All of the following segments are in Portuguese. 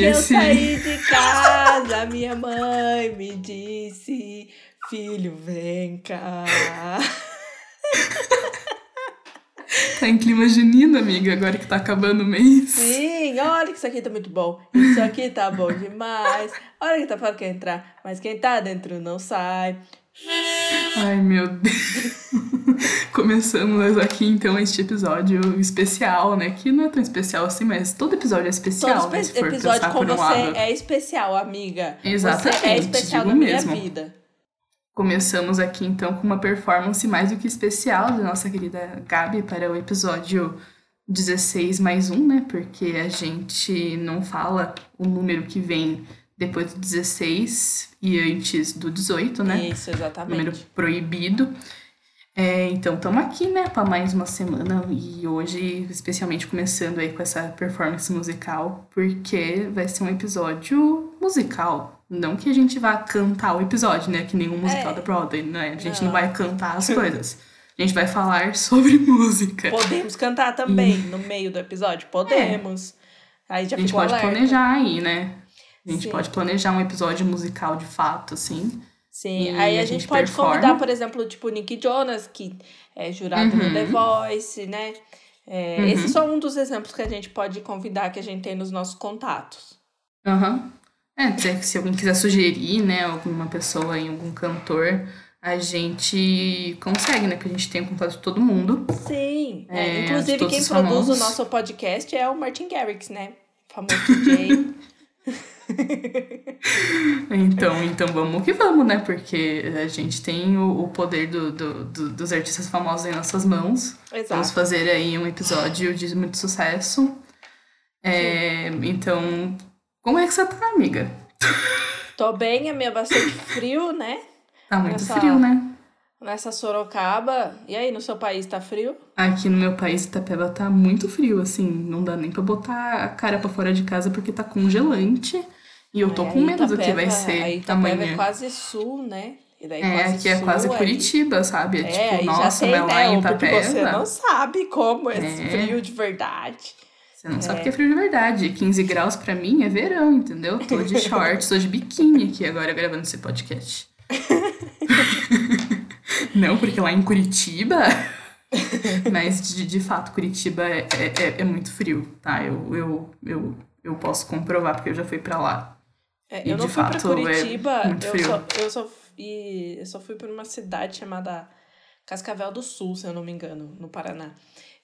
que esse... eu saí de casa, minha mãe me disse: Filho, vem cá. Tá em clima junino, amiga, agora que tá acabando o mês. Sim, olha que isso aqui tá muito bom. Isso aqui tá bom demais. Olha que tá falando que entrar, mas quem tá dentro não sai. Ai, meu Deus. Começamos aqui então este episódio especial, né? Que não é tão especial assim, mas todo episódio é especial. Todo né, espe episódio com você um é especial, amiga. Exatamente. Você é especial na mesmo. minha vida. Começamos aqui então com uma performance mais do que especial da nossa querida Gabi para o episódio 16 mais um, né? Porque a gente não fala o número que vem depois do 16 e antes do 18, né? Isso, exatamente. Número proibido. É, então, estamos aqui, né, para mais uma semana e hoje, especialmente começando aí com essa performance musical, porque vai ser um episódio musical. Não que a gente vá cantar o episódio, né, que nenhum musical É. da Broadway, né? A gente não. Não. vai cantar as coisas. A gente vai falar sobre música. Podemos cantar também no meio do episódio? Podemos. Aí já A gente pode alerta. planejar aí, né? A gente Sim. pode planejar um episódio musical de fato, assim. Sim, aí a, a gente, gente pode performa. convidar, por exemplo, tipo o Nick Jonas, que é jurado no Uhum. The Voice, né? É, Uhum. Esses são um dos exemplos que a gente pode convidar, que a gente tem nos nossos contatos. Aham. É, dizer que se alguém quiser sugerir, né, alguma pessoa aí, algum cantor, a gente consegue, né? Porque a gente tem o contato de todo mundo. Sim. é, É, inclusive, quem produz famosos. o nosso podcast é o Martin Garrix, né? O famoso DJ. Então, então vamos que vamos, né? Porque a gente tem o, o poder do, do- do- dos artistas famosos em nossas mãos. Vamos Exato. fazer aí um episódio de muito sucesso. É, então, como é que você tá, amiga? Tô bem, é meio bastante frio, né? Tá muito Essa- frio, né? Nessa Sorocaba. E aí, no seu país tá frio? Aqui no meu país, Itapeba tá muito frio, assim, não dá nem pra botar a cara pra fora de casa porque tá congelante. E eu tô É, com medo do que vai ser aí Itapeva amanhã. é quase sul, né? E daí É, aqui é sul, quase aí- Curitiba, sabe? É, É, tipo, nossa, tem, mas lá em né? Você Itapeva. não sabe como é É. frio de verdade. Você não sabe o que é frio de verdade. 15 graus pra mim é verão, entendeu? Tô de shorts, tô de biquíni aqui agora gravando esse podcast. não, porque lá em Curitiba. Mas de, de fato, Curitiba é, é, é- é muito frio, tá? Eu, eu, eu, eu posso comprovar, porque eu já fui pra lá. É, E eu não fui pra fato, é Curitiba, muito eu, só, eu, só fui, eu só fui pra uma cidade chamada Cascavel do Sul, se eu não me engano, no Paraná.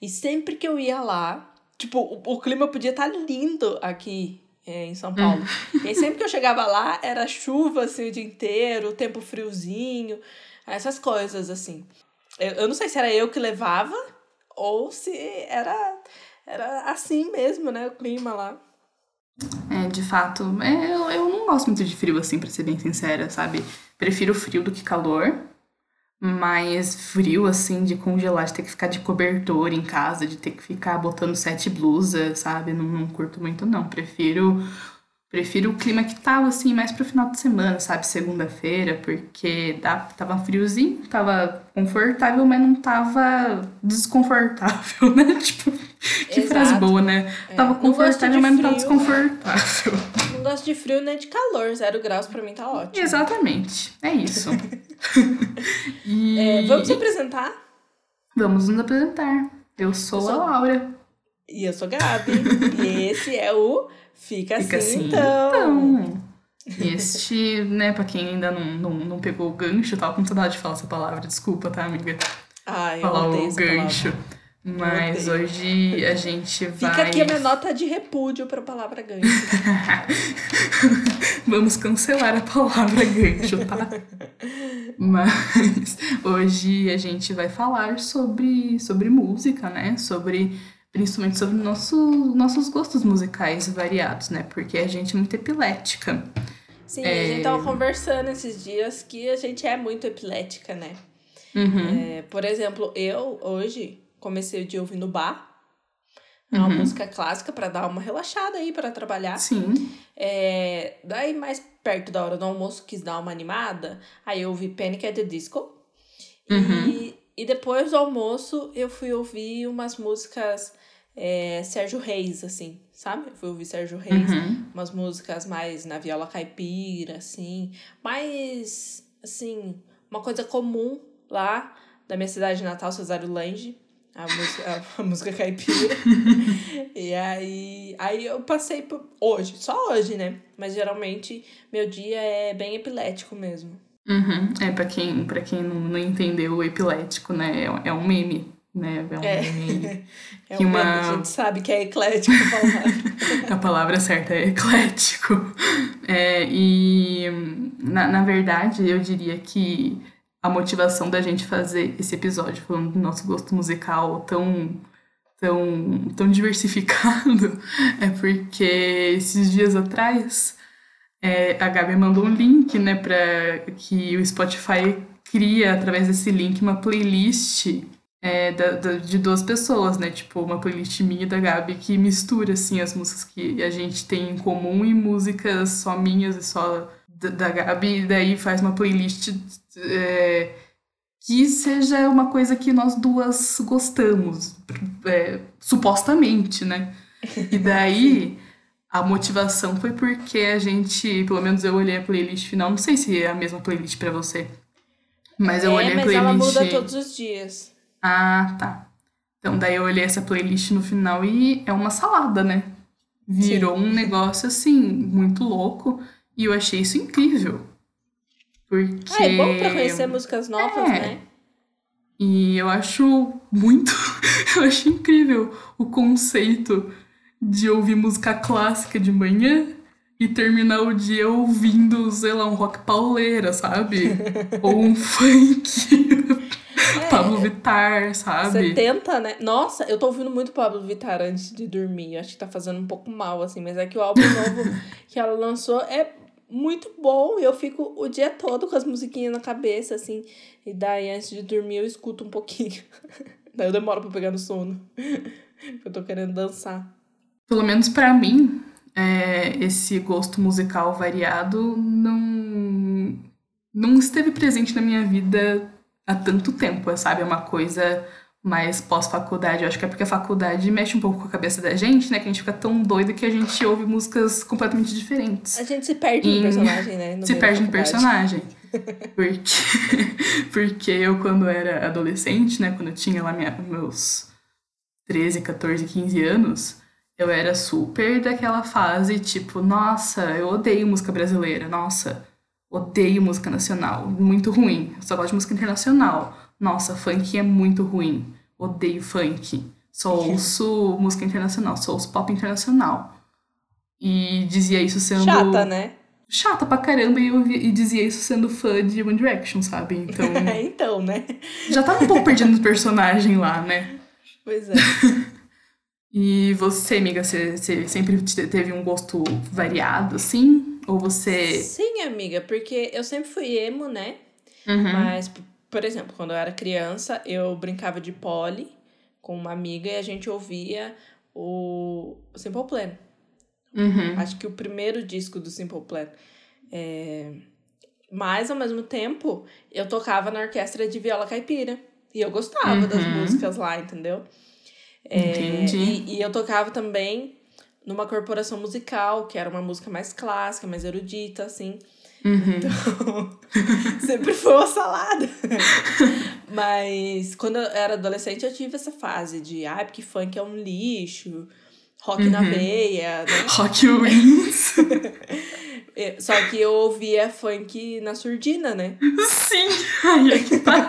E sempre que eu ia lá, tipo, o, o clima podia estar lindo aqui é, em São Paulo. Hum. E aí sempre que eu chegava lá, era chuva assim o dia inteiro, tempo friozinho, essas coisas assim. Eu, eu não sei se era eu que levava ou se era, era assim mesmo, né, o clima lá. É, de fato, é, eu, eu não gosto muito de frio, assim, pra ser bem sincera, sabe? Prefiro frio do que calor. Mas frio, assim, de congelar, de ter que ficar de cobertor em casa, de ter que ficar botando sete blusas, sabe? Não, não curto muito, não. Prefiro. Prefiro o clima que tava, assim, mais pro final de semana, sabe? Segunda-feira, porque tava friozinho, tava confortável, mas não tava desconfortável, né? Tipo, que frase Exato. boa, né? É, Tava confortável, mas não tava desconfortável. Não gosto de frio nem de calor, zero graus pra mim tá ótimo. Exatamente, é isso. e É, vamos se apresentar? vamos nos apresentar. Eu sou, Eu sou- a Laura. E eu sou Gabi. e esse é o Fica, Fica assim, assim, então. então. Este, né, pra quem ainda não, não, não pegou o gancho, eu tava com saudade de falar essa palavra, desculpa, tá, amiga? Ai, eu falar o gancho. palavra. Mas hoje a gente vai. Fica aqui a minha nota de repúdio pra palavra gancho. Vamos cancelar a palavra gancho, tá? Mas hoje a gente vai falar sobre, sobre música, né? Sobre principalmente sobre nosso, nossos gostos musicais variados, né? Porque a gente é muito epilética. Sim, a gente tava conversando esses dias que a gente é muito epilética, né? Uhum. É, por exemplo, eu hoje comecei o dia ouvindo bar. É uma Uhum. música clássica pra dar uma relaxada aí pra trabalhar. Sim. É, daí, mais perto da hora do almoço, quis dar uma animada. Aí eu ouvi Panic at the Disco. Uhum. E, e depois do almoço, eu fui ouvir umas músicas é, Sérgio Reis, assim, sabe? Eu fui ouvir Sérgio Reis, Uhum. umas músicas mais na viola caipira, assim, mais, assim, uma coisa comum lá da minha cidade natal, Cesário Lange, a música, a, música caipira. e aí, aí eu passei por, hoje, só hoje, né? Mas geralmente meu dia é bem epilético mesmo. Uhum. É, pra quem, pra quem não, não entendeu, o epilético, né? É, é um meme, né? É um É. meme. É Que um uma- a gente sabe que é eclético a palavra. A palavra certa é eclético. É, e, na, na verdade, eu diria que a motivação da gente fazer esse episódio falando do nosso gosto musical tão, tão, tão diversificado é porque esses dias atrás é, a Gabi mandou um link, né, para que o Spotify cria, através desse link, uma playlist é, da, da- de duas pessoas, né? Tipo, uma playlist minha e da Gabi que mistura, assim, as músicas que a gente tem em comum e músicas só minhas e só da, da Gabi. E daí faz uma playlist é, que seja uma coisa que nós duas gostamos, é, supostamente, né? E daí a motivação foi porque a gente, pelo menos eu olhei a playlist final, não sei se é a mesma playlist pra você, mas eu é, olhei a mas playlist. ela muda todos os dias. Ah, tá. Então daí eu olhei essa playlist no final e é uma salada, né? Virou um negócio assim, muito louco. E eu achei isso incrível. Porque. Ah, é bom pra conhecer músicas novas, É. né? E eu acho muito. eu acho incrível o conceito de ouvir música clássica de manhã e terminar o dia ouvindo, sei lá, um rock pauleira, sabe? Ou um funk. Pablo Vittar, sabe? Você tenta, né? Nossa, eu tô ouvindo muito Pablo Vittar antes de dormir. Eu Acho que tá fazendo um pouco mal, assim. Mas é que o álbum novo que ela lançou é muito bom. E eu fico o dia todo com as musiquinhas na cabeça, assim. E daí, antes de dormir, eu escuto um pouquinho. daí eu demoro pra pegar no sono. eu tô querendo dançar. Pelo menos pra mim, é, esse gosto musical variado não, não esteve presente na minha vida há tanto tempo, sabe? É uma coisa mais pós-faculdade. Eu acho que é porque a faculdade mexe um pouco com a cabeça da gente, né? Que a gente fica tão doido que a gente ouve músicas completamente diferentes. A gente se perde Em- no personagem, né? No se perde no personagem. Porque, porque eu, quando era adolescente, né, quando eu tinha lá minha, meus 13, 14, 15 anos, eu era super daquela fase, tipo, nossa, eu odeio música brasileira, nossa, odeio música nacional, muito ruim, eu só gosto de música internacional, nossa, funk é muito ruim, odeio funk, só ouço música internacional, só ouço pop internacional. E dizia isso sendo Chata, né? chata pra caramba e eu e dizia isso sendo fã de One Direction, sabe? Então então, né? já tava um pouco perdendo o personagem lá, né? Pois é. E você, amiga, você, você sempre te- teve um gosto variado, assim? Ou você. Sim, amiga, porque eu sempre fui emo, né? Uhum. Mas, por exemplo, quando eu era criança, eu brincava de pole com uma amiga e a gente ouvia o Simple Plan. Uhum. Acho que o primeiro disco do Simple Plan. É... Mas, ao mesmo tempo, eu tocava na orquestra de viola caipira. E eu gostava das Uhum. músicas lá, entendeu? É, Entendi. E, e eu tocava também numa corporação musical, que era uma música mais clássica, mais erudita, assim. Uhum. Sempre foi uma salada. Mas quando eu era adolescente, eu tive essa fase de, ah, porque funk é um lixo, rock na Uhum. veia, né? Rock Wins. É, Só que eu ouvia funk na surdina, né? Sim. Aí é que tá.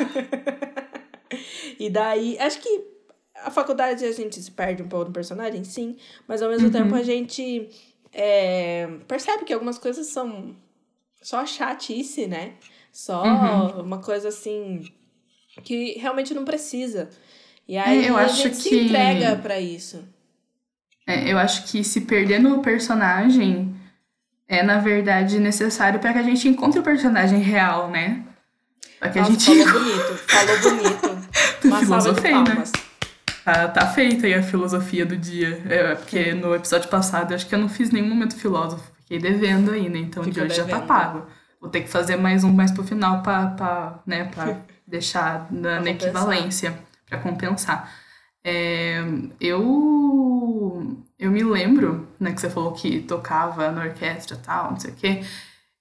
E daí, acho que a faculdade a gente se perde um pouco no personagem, sim, mas ao mesmo Uhum. tempo a gente é, percebe que algumas coisas são só chatice, né? Só Uhum. uma coisa assim que realmente não precisa. E aí eu a acho gente se que- entrega pra isso. É, eu acho que se perder no personagem é, na verdade, necessário para que a gente encontre o personagem real, né? Pra que a Nossa, gente falou bonito, falou bonito. Uma salva de filosofei, né? Tá, tá feita aí a filosofia do dia. É, porque no episódio passado eu acho que eu não fiz nenhum momento filósofo. Fiquei devendo aí, né? Então de Ficou hoje já tá devendo. pago. Vou ter que fazer mais um mais pro final pra, pra, né, pra deixar na, Pra na equivalência, pra compensar. É, eu, eu me lembro, né, que você falou que tocava na orquestra e tal, não sei o quê.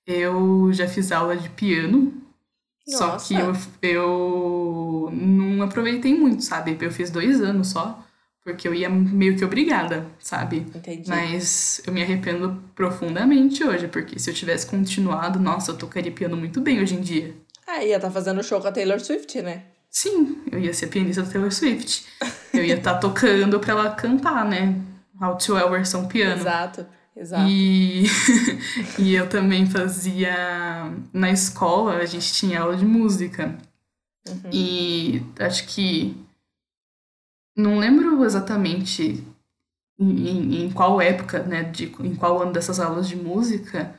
Eu já fiz aula de piano, só Nossa. que eu, eu não aproveitei muito, sabe? Eu fiz dois anos só, porque eu ia meio que obrigada, sabe? Entendi. Mas eu me arrependo profundamente hoje, porque se eu tivesse continuado, nossa, eu tocaria piano muito bem hoje em dia. Ah, ia tá fazendo show com a Taylor Swift, né? Sim, eu ia ser pianista da Taylor Swift. Eu ia estar tocando pra ela cantar, né? How to versão piano. Exato, exato. E, e eu também fazia. Na escola, a gente tinha aula de música. Uhum. E acho que. Não lembro exatamente em, em, em qual época, né? De, em qual ano dessas aulas de música.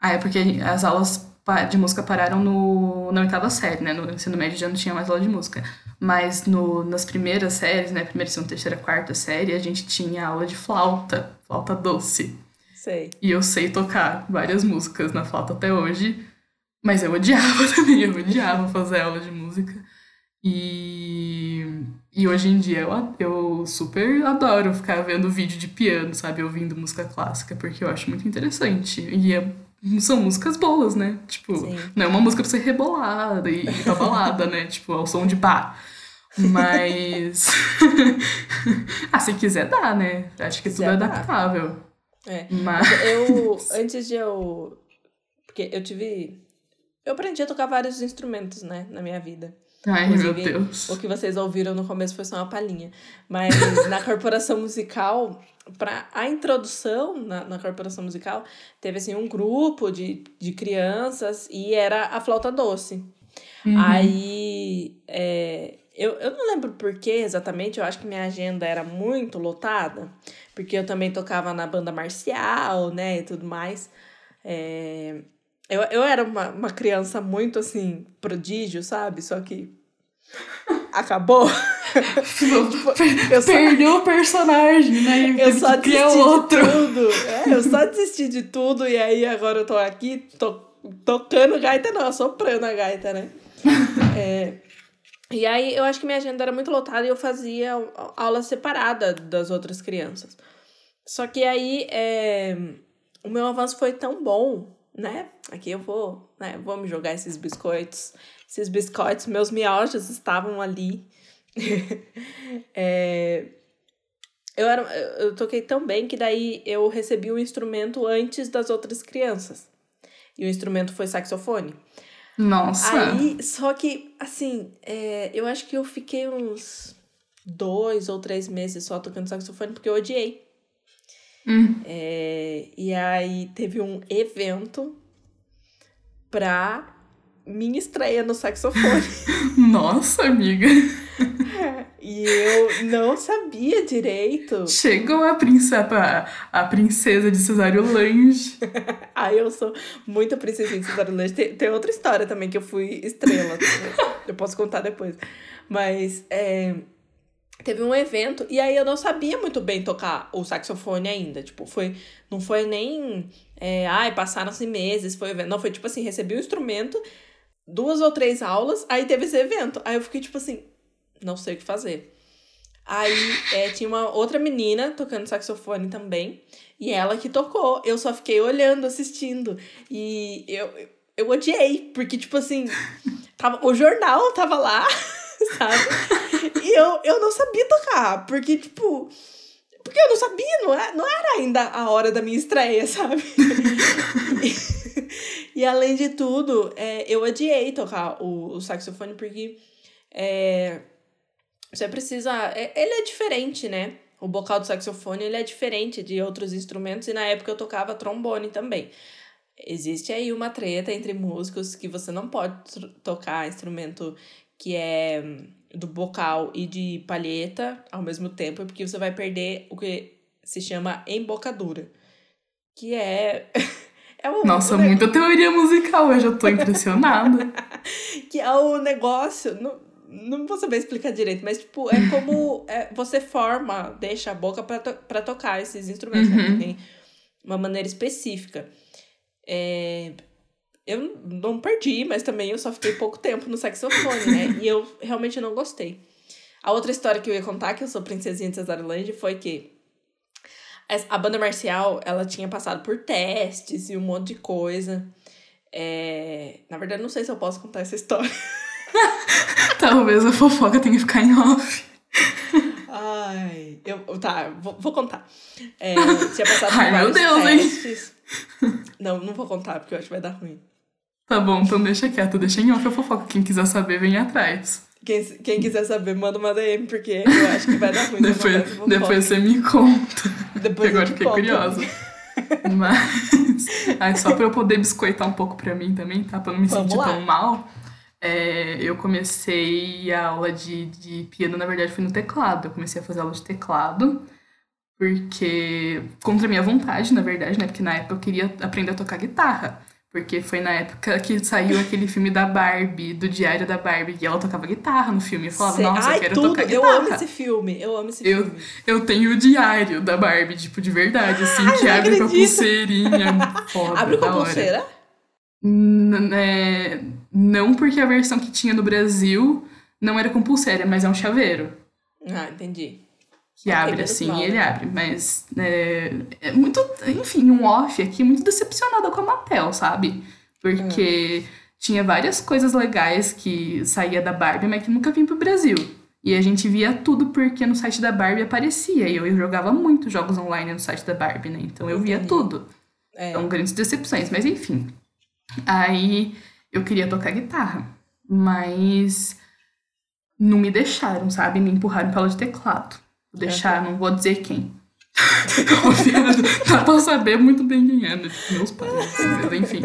Ah, é porque as aulas de música pararam no, na oitava série, né? No ensino médio já não tinha mais aula de música. Mas no, nas primeiras séries, né? Primeira, segunda, terceira, quarta série, a gente tinha aula de flauta, flauta doce. Sei. E eu sei tocar várias músicas na flauta até hoje, mas eu odiava também, eu odiava fazer aula de música. E, e hoje em dia eu, eu super adoro ficar vendo vídeo de piano, sabe? Ouvindo música clássica, porque eu acho muito interessante. E é- são músicas boas, né? Tipo, Sim. não é uma música pra ser rebolada e pra balada, né? Tipo, ao som de bar. Mas. ah, se quiser dá, né? Acho que tudo é adaptável. É. Mas. Eu, antes de eu. Porque eu tive. Eu aprendi a tocar vários instrumentos, né, na minha vida. Ai, meu Inclusive, Deus. O que vocês ouviram no começo foi só uma palhinha. Mas na corporação musical, para a introdução na, na corporação musical, teve assim um grupo de, de crianças e era a flauta doce. Uhum. Aí é, eu, eu não lembro por que exatamente, eu acho que minha agenda era muito lotada, porque eu também tocava na banda marcial, né, e tudo mais. É, eu, eu era uma, uma criança muito assim, prodígio, sabe? Só que acabou. eu só- Perdeu o personagem, né? Eu só desisti outro. de tudo. É, eu só desisti de tudo e aí agora eu tô aqui to tocando gaita, não, soprando a gaita, né? É, e aí eu acho que minha agenda era muito lotada e eu fazia aula separada das outras crianças. Só que aí é, o meu avanço foi tão bom, né? Aqui eu vou, né? Vou me jogar esses biscoitos. Esses biscoitos, meus miojos estavam ali. É, eu, era, eu toquei tão bem que daí eu recebi o instrumento antes das outras crianças. E o instrumento foi saxofone. Nossa. Aí, só que, assim, é, eu acho que eu fiquei uns dois ou três meses só tocando saxofone porque eu odiei. Hum. É, e aí teve um evento pra minha estreia no saxofone. Nossa, amiga. e eu não sabia direito. Chegou a princesa, a princesa de Cesário Lange. Aí eu sou muito princesinha de Cesar Lange. Tem, tem outra história também que eu fui estrela. eu posso contar depois. Mas é, teve um evento e aí eu não sabia muito bem tocar o saxofone ainda. Tipo, foi. Não foi nem. É, ai, passaram-se meses, foi evento. Não, foi tipo assim, recebi o instrumento, duas ou três aulas, aí teve esse evento. Aí eu fiquei tipo assim, não sei o que fazer. Aí é, tinha uma outra menina tocando saxofone também. E ela que tocou. Eu só fiquei olhando, assistindo. E eu, eu, odiei, porque, tipo assim, tava, o jornal tava lá, sabe? E eu, eu não sabia tocar, porque, tipo. Porque eu não sabia, não era, não era ainda a hora da minha estreia, sabe? e, e além de tudo, é, eu odiei tocar o, o saxofone, porque é, você precisa. é- ele é diferente, né? O bocal do saxofone ele é diferente de outros instrumentos, e na época eu tocava trombone também. Existe aí uma treta entre músicos que você não pode tocar instrumento que é hum, do bocal e de palheta ao mesmo tempo, porque você vai perder o que se chama embocadura. Que é. é o, Nossa, muita teoria musical, eu já tô impressionada. que é o negócio. Não, não vou saber explicar direito, mas tipo, é como é, você forma, deixa a boca pra, to pra tocar esses instrumentos, né? Uhum. Tem uma maneira específica. É, eu não perdi, mas também eu só fiquei pouco tempo no saxofone, né? E eu realmente não gostei. A outra história que eu ia contar, que eu sou princesinha de Cesarolândia, foi que a banda marcial, ela tinha passado por testes e um monte de coisa. É... Na verdade, não sei se eu posso contar essa história. Talvez a fofoca tenha que ficar em off. Ai, eu, tá, vou, vou contar. É, tinha passado Ai, meu Deus, testes. hein? Não, não vou contar, porque eu acho que vai dar ruim. Tá bom, então deixa quieto, deixa em off a fofoca. Quem quiser saber, vem atrás. Quem, quem quiser saber, manda uma DM, porque eu acho que vai dar ruim. depois, depois você me conta. Depois agora fiquei conta. curiosa. Mas. Ai, só pra eu poder biscoitar um pouco pra mim também, tá? Pra não me Vamos sentir lá. tão mal. É, eu comecei a aula de, de piano, na verdade, foi no teclado. Eu comecei a fazer aula de teclado, porque. Contra minha vontade, na verdade, né? Porque na época eu queria aprender a tocar guitarra. Porque foi na época que saiu aquele filme da Barbie, do Diário da Barbie, e ela tocava guitarra no filme. Eu falava, Sei- nossa, Ai, eu quero tudo. tocar Eu guitarra. amo esse filme. Eu amo esse Eu- filme. Eu tenho o diário da Barbie, tipo, de verdade, assim, que não abre com a acredito. pulseirinha. Foda, Abre com a hora. pulseira? N- é, não porque a versão que tinha no Brasil não era com pulseira, mas é um chaveiro. Ah, entendi. Que Ok, abre assim mal, e ele né? abre. Mas é, é muito, enfim, um off aqui muito decepcionada com a Mattel, sabe? Porque tinha várias coisas legais que saía da Barbie, mas que nunca vinha pro Brasil. E a gente via tudo porque no site da Barbie aparecia. E eu, jogava muito jogos online no site da Barbie, né? Então eu via Entendi. tudo. É. São grandes decepções, mas enfim. Aí eu queria tocar guitarra, mas não me deixaram, sabe? Me empurraram pra aula de teclado. Vou deixar, não vou dizer quem. Dá pra saber muito bem quem é, né? Meus pais, mas enfim.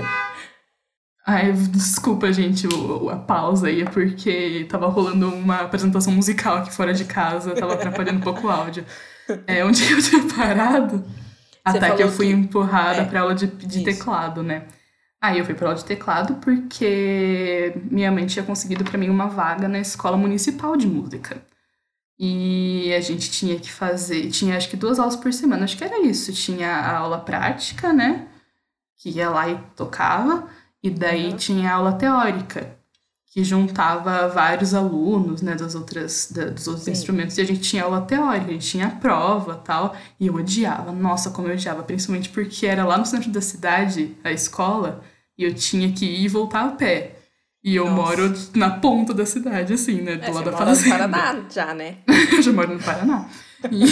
Ai, desculpa, gente, o, a pausa aí, é porque tava rolando uma apresentação musical aqui fora de casa, tava atrapalhando um pouco o áudio. É, onde eu tinha parado? Você Até que eu fui que- empurrada é, pra aula de, de teclado, né? Aí eu fui pra aula de teclado porque minha mãe tinha conseguido pra mim uma vaga na escola municipal de música. E a gente tinha que fazer, tinha acho que duas aulas por semana, acho que era isso. Tinha a aula prática, né? Que ia lá e tocava, e daí Uhum. tinha a aula teórica, que juntava vários alunos, né, das outras, da- dos outros Sim. instrumentos, e a gente tinha aula teórica, a gente tinha prova tal, e eu odiava, nossa, como eu odiava, principalmente porque era lá no centro da cidade, a escola, e eu tinha que ir e voltar a pé. E eu Nossa. moro na ponta da cidade, assim, né, do É, lado da mora no fazenda. Paraná já, né? eu já moro no Paraná. E,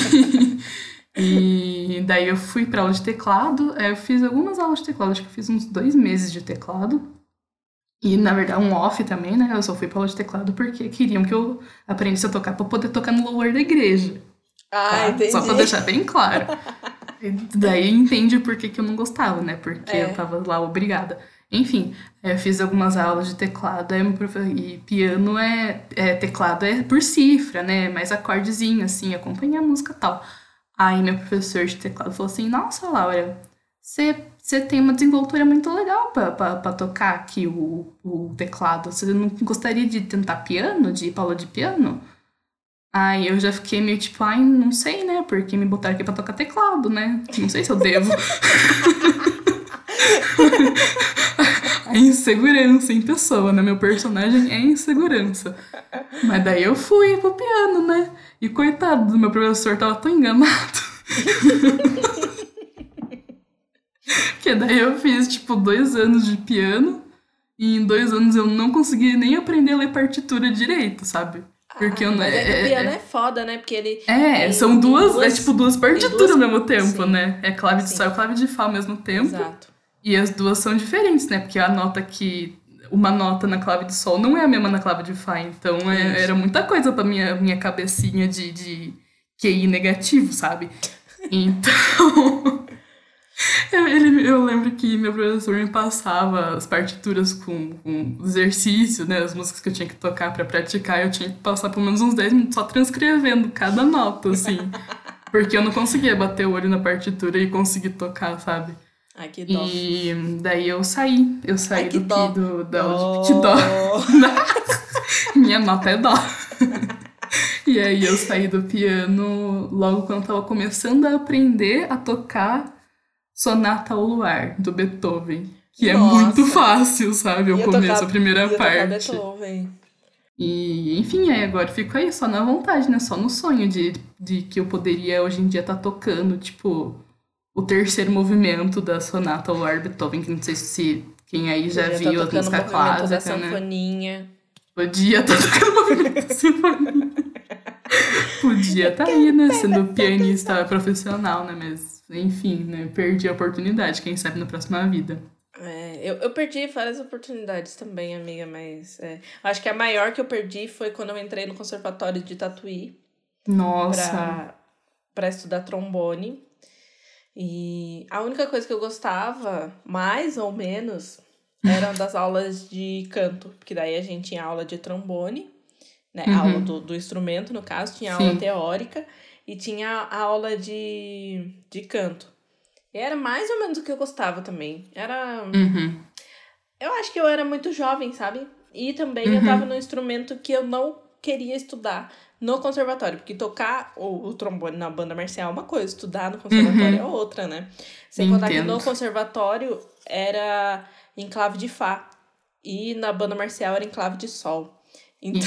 e daí eu fui pra aula de teclado. aí Eu fiz algumas aulas de teclado, acho que eu fiz uns dois meses de teclado. E, na verdade, um off também, né? Eu só fui pra aula de teclado porque queriam que eu aprendesse a tocar pra poder tocar no louvor da igreja. Ah, tá? entendi. Só pra deixar bem claro. Daí entende por que, que eu não gostava, né? Porque É. eu tava lá obrigada. Enfim, aí eu fiz algumas aulas de teclado, aí meu profe- e piano é, é teclado é por cifra, né? Mais acordezinho, assim, acompanhar a música e tal. Aí meu professor de teclado falou assim, nossa, Laura, você você tem uma desenvoltura muito legal pra tocar aqui o, o teclado. Você não gostaria de tentar piano, de aula de piano? Aí eu já fiquei meio tipo, ai, não sei, né? Porque me botaram aqui pra tocar teclado, né? Não sei se eu devo. A insegurança em pessoa, né? Meu personagem é insegurança. Mas daí eu fui pro piano, né? E coitado do meu professor, tava tão enganado. que daí eu fiz, tipo, dois anos de piano. E em dois anos eu não consegui nem aprender a ler partitura direito, sabe? Porque eu não. É é- o piano é- é foda, né? Porque ele. é, são duas, duas- é tipo duas partituras duas- ao mesmo tempo, sim. né? É clave de Sim. sol e clave de fá ao mesmo tempo. Exato. E as duas são diferentes, né? Porque a nota que. Uma nota na clave de sol não é a mesma na clave de fá. Então é- era muita coisa pra minha, minha cabecinha de, de QI negativo, sabe? Então. Eu, ele, eu lembro que meu professor me passava as partituras com, com exercício, né? As músicas que eu tinha que tocar pra praticar. Eu tinha que passar pelo menos uns 10 minutos só transcrevendo cada nota, assim. Porque eu não conseguia bater o olho na partitura e conseguir tocar, sabe? Ai, que dó. E daí eu saí. Eu saí Ai, que do, dó. do da aula de que dó. Minha nota é dó. e aí eu saí do piano logo quando eu tava começando a aprender a tocar Sonata ao Luar, do Beethoven. Que é Nossa. muito fácil, sabe? O começo, tocar- a primeira parte. Beethoven. E, enfim, aí agora fico aí só na vontade, né? Só no sonho de, de que eu poderia hoje em dia estar tá tocando, tipo, o terceiro movimento da sonata Lord Beethoven, que não sei se quem aí já Podia viu tá a tocando música o movimento da clássica, né? sanfoninha. Podia estar tocando o movimento da sinfonia. Podia estar aí, né? Sendo pianista profissional, né? Mas, enfim, né? Perdi a oportunidade, quem sabe na próxima vida. É, eu, eu perdi várias oportunidades também, amiga, mas é, acho que a maior que eu perdi foi quando eu entrei no conservatório de Tatuí Nossa. pra, pra estudar trombone. E a única coisa que eu gostava, mais ou menos, eram das aulas de canto, porque daí a gente tinha aula de trombone, né? Uhum. Aula do, do instrumento, no caso, tinha Sim. aula teórica e tinha a aula de, de canto. E era mais ou menos o que eu gostava também. Era. Uhum. Eu acho que eu era muito jovem, sabe? E também eu Uhum. tava num instrumento que eu não queria estudar no conservatório. Porque tocar o, o trombone na banda marcial é uma coisa, estudar no conservatório é outra, né? Sem contar que no Uhum. Conservatório era em clave de Fá. E na banda marcial era em clave de Sol. Então,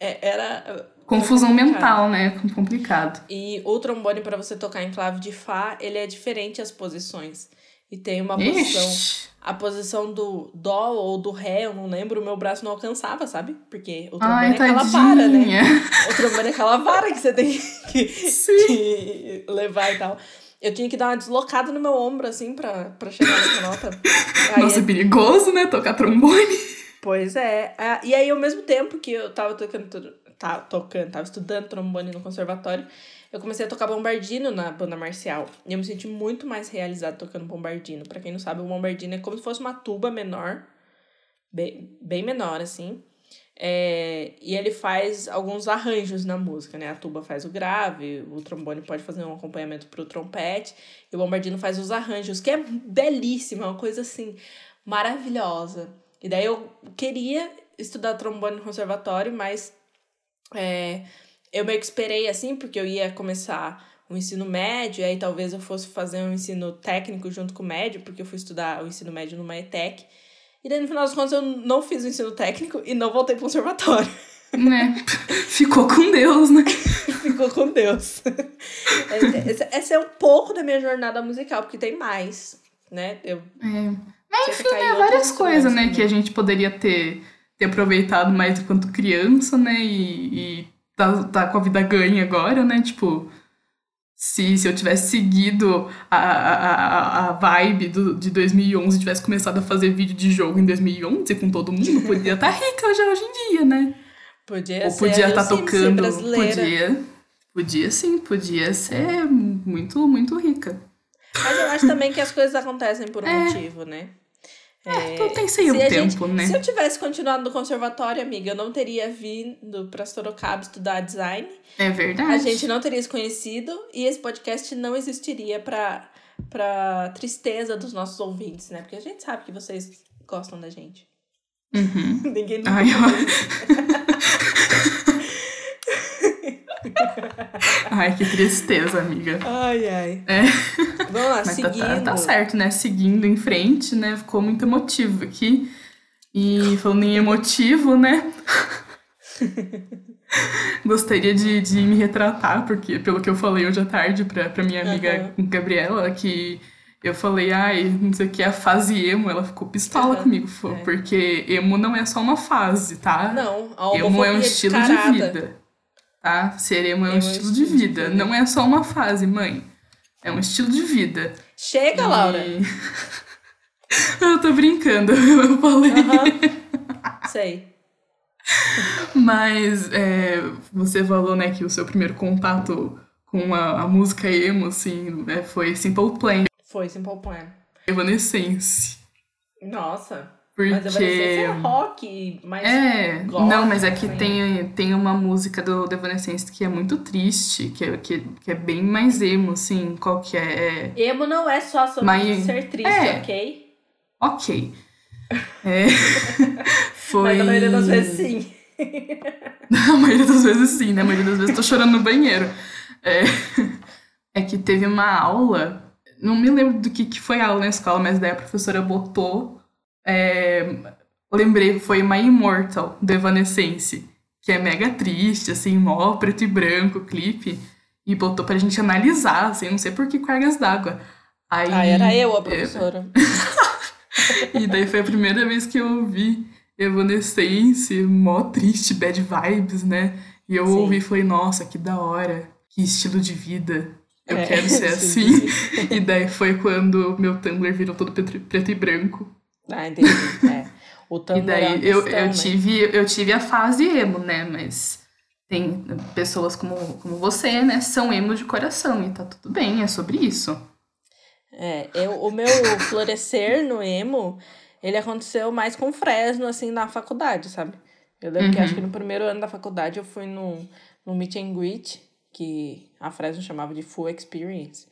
é- era. Confusão complicado. mental, né? Complicado. E o trombone, para você tocar em clave de Fá, ele é diferente as posições. E tem uma posição. Ixi. A posição do Dó ou do Ré, eu não lembro, o meu braço não alcançava, sabe? Porque o trombone Ai, é aquela vara, né? O trombone é aquela vara que você tem que, que levar e tal. Eu tinha que dar uma deslocada no meu ombro, assim, pra, pra chegar nessa nota. Aí Nossa, é perigoso, né? Tocar trombone. Pois é. Ah, E aí, ao mesmo tempo que eu tava tocando, tá, tocando, tava estudando trombone no conservatório, eu comecei a tocar bombardino na banda marcial. E eu me senti muito mais realizada tocando bombardino. Pra quem não sabe, o bombardino é como se fosse uma tuba menor, bem, bem menor, assim. É, e ele faz alguns arranjos na música, né? A tuba faz o grave, o trombone pode fazer um acompanhamento pro trompete, e o bombardino faz os arranjos, que é belíssimo, é uma coisa assim, maravilhosa. E daí eu queria estudar trombone no conservatório, mas é, eu meio que esperei assim, porque eu ia começar o ensino médio, e aí talvez eu fosse fazer um ensino técnico junto com o médio, porque eu fui estudar o ensino médio numa ETEC. E daí, no final das contas, eu não fiz o ensino técnico e não voltei pro conservatório. né? Ficou com Deus, né? Ficou com Deus. Esse- Essa é um pouco da minha jornada musical, porque tem mais, né? Eu É. Mas enfim, né? outros Várias coisas, né? Que a gente poderia ter, ter aproveitado mais enquanto criança, né? E, e tá, tá com a vida ganha agora, né? Tipo, se, se eu tivesse seguido a, a, a, vibe do, de 2011, tivesse começado a fazer vídeo de jogo em 2011 com todo mundo, podia estar rica já hoje em dia, né? podia Ou ser podia estar ser tocando. Podia. Podia sim, podia ser muito, muito rica. Mas eu acho também que as coisas acontecem por um É. motivo, né? É, tem seu se a tempo, gente- né? Se eu tivesse continuado no conservatório, amiga, eu não teria vindo pra Sorocaba estudar design. É verdade. A gente não teria se conhecido e esse podcast não existiria pra, pra tristeza dos nossos ouvintes, né? Porque a gente sabe que vocês gostam da gente. Uhum. Ninguém nunca Ai, eu-. Ai, que tristeza, amiga. Ai, ai. É. Vamos lá, Mas tá, seguindo. tá, tá certo, né? Seguindo em frente, né? Ficou muito emotivo aqui. E falando em emotivo, né? Gostaria de, de me retratar, porque pelo que eu falei hoje à tarde pra, pra minha amiga Gabriela, que eu falei, ai, não sei o que, a fase emo, ela ficou pistola Aham, comigo, é. porque emo não é só uma fase, tá? Não, a Emo é um estilo descarada. de vida. Tá? Ser emo é um estilo de vida. Não é só uma fase, mãe. É um estilo de vida. Chega, E- Laura. eu tô brincando, eu falei. Aham. Sei. Mas é, você falou, né, que o seu primeiro contato com a, a música emo, assim, né, foi Simple Plan, Foi Simple Plan. Evanescence. Nossa. Porque... Mas Evanescence é rock, mas... É, não, mas é que assim. tem, tem uma música do The Evanescence que é muito triste, que é, que, que é bem mais emo, assim, qual que é? é Emo não é só sobre Mas- ser triste, é. ok? ok. É, foi... Mas a maioria das vezes sim. A maioria das vezes sim, né? A maioria das vezes eu tô chorando no banheiro. É, é que teve uma aula, não me lembro do que, que foi a aula na escola, mas daí a professora botou é, lembrei, foi My Immortal, do Evanescence, que é mega triste, assim, mó preto e branco o clipe. E botou pra gente analisar, assim, não sei por que cargas d'água. Aí, ah, era eu a professora. e daí foi a primeira vez que eu ouvi Evanescence, mó triste, bad vibes, né? E eu Sim. ouvi e falei, nossa, que da hora, que estilo de vida. Eu é, quero ser assim. e daí foi quando meu Tumblr virou todo preto e branco. Ah, entendi. É. O e daí questão, eu, eu, né? tive, eu tive a fase emo, né? Mas tem pessoas como, como você, né? São emo de coração e tá tudo bem, é sobre isso. É, eu, o meu florescer no emo, ele aconteceu mais com Fresno, assim, na faculdade, sabe? Eu lembro uhum. que acho que no primeiro ano da faculdade eu fui no, no meet and greet, que a Fresno chamava de Full Experience.